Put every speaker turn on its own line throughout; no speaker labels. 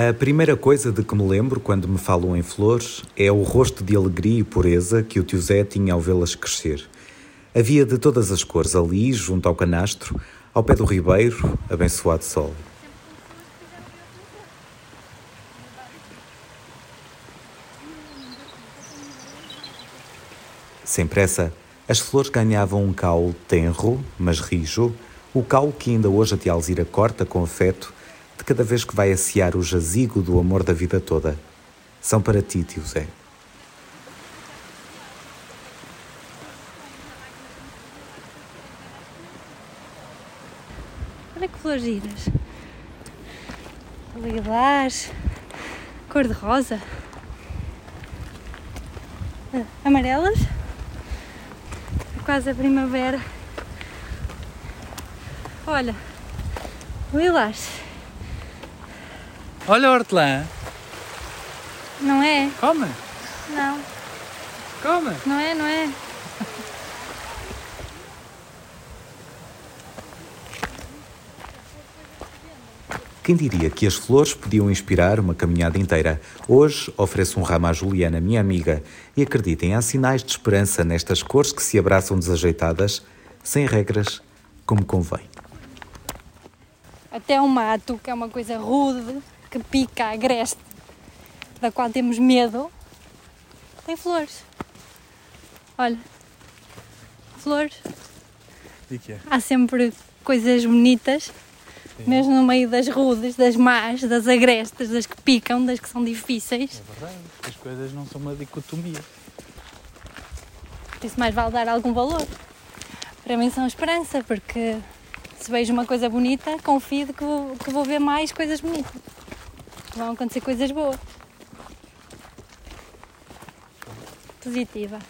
A primeira coisa de que me lembro quando me falam em flores é o rosto de alegria e pureza que o tio Zé tinha ao vê-las crescer. Havia de todas as cores ali, junto ao canastro, ao pé do ribeiro, abençoado sol. Sem pressa, as flores ganhavam um caule tenro, mas rijo, o caule que ainda hoje a tia Alzira corta com afeto de cada vez que vai assear o jazigo do amor da vida toda. São para ti, tio Zé.
Olha que flores giras. Lilás, cor-de-rosa, ah, amarelas, quase a primavera. Olha, lilás,
Olha a hortelã.
não é?
Come,
Não,
come.
não é, não é?
Quem diria que as flores podiam inspirar uma caminhada inteira? Hoje ofereço um ramo à Juliana, minha amiga, e acreditem, há sinais de esperança nestas cores que se abraçam desajeitadas, sem regras, como convém.
Até o mato, que é uma coisa rude, que pica, agreste, da qual temos medo, tem flores. Olha, flores.
E que é?
Há sempre coisas bonitas, mesmo no meio das rudes, das más, das agrestes, das que picam, das que são difíceis.
É verdade. As coisas não são uma dicotomia.
Por isso mais vale dar algum valor. Para mim são esperança, porque se vejo uma coisa bonita, confio que vou, que vou ver mais coisas bonitas. Vão acontecer coisas boas. Positiva.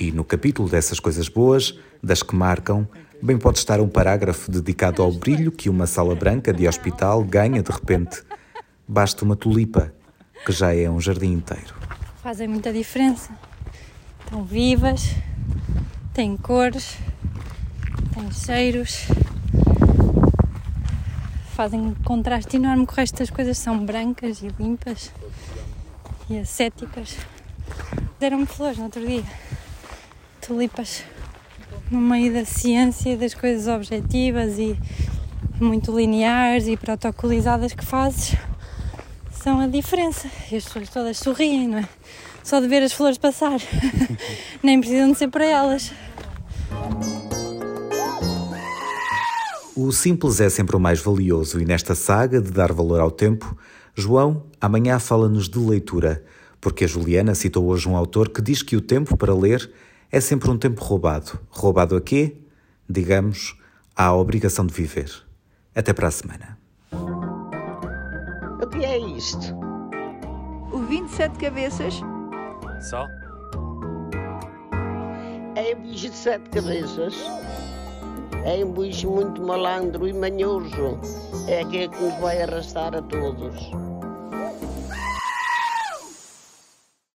E no capítulo dessas coisas boas, das que marcam, bem pode estar um parágrafo dedicado ao brilho que uma sala branca de hospital ganha de repente. Basta uma tulipa, que já é um jardim inteiro.
Fazem muita diferença. Estão vivas, têm cores, têm cheiros. Fazem contraste enorme com o resto das coisas. São brancas e limpas e ascéticas. Deram-me flores no outro dia. Tulipas. No meio da ciência e das coisas objetivas e muito lineares e protocolizadas que fazes são a diferença. E as pessoas todas sorriem, não é? Só de ver as flores passar. Nem precisam de ser para elas.
O simples é sempre o mais valioso e nesta saga de dar valor ao tempo, João amanhã fala-nos de leitura, porque a Juliana citou hoje um autor que diz que o tempo para ler é sempre um tempo roubado. Roubado a quê? Digamos, à obrigação de viver. Até para a semana.
O que é isto?
O 27 cabeças?
Só?
É um bicho de sete cabeças. É um bicho muito malandro e manhoso. É aquele que nos vai arrastar a todos.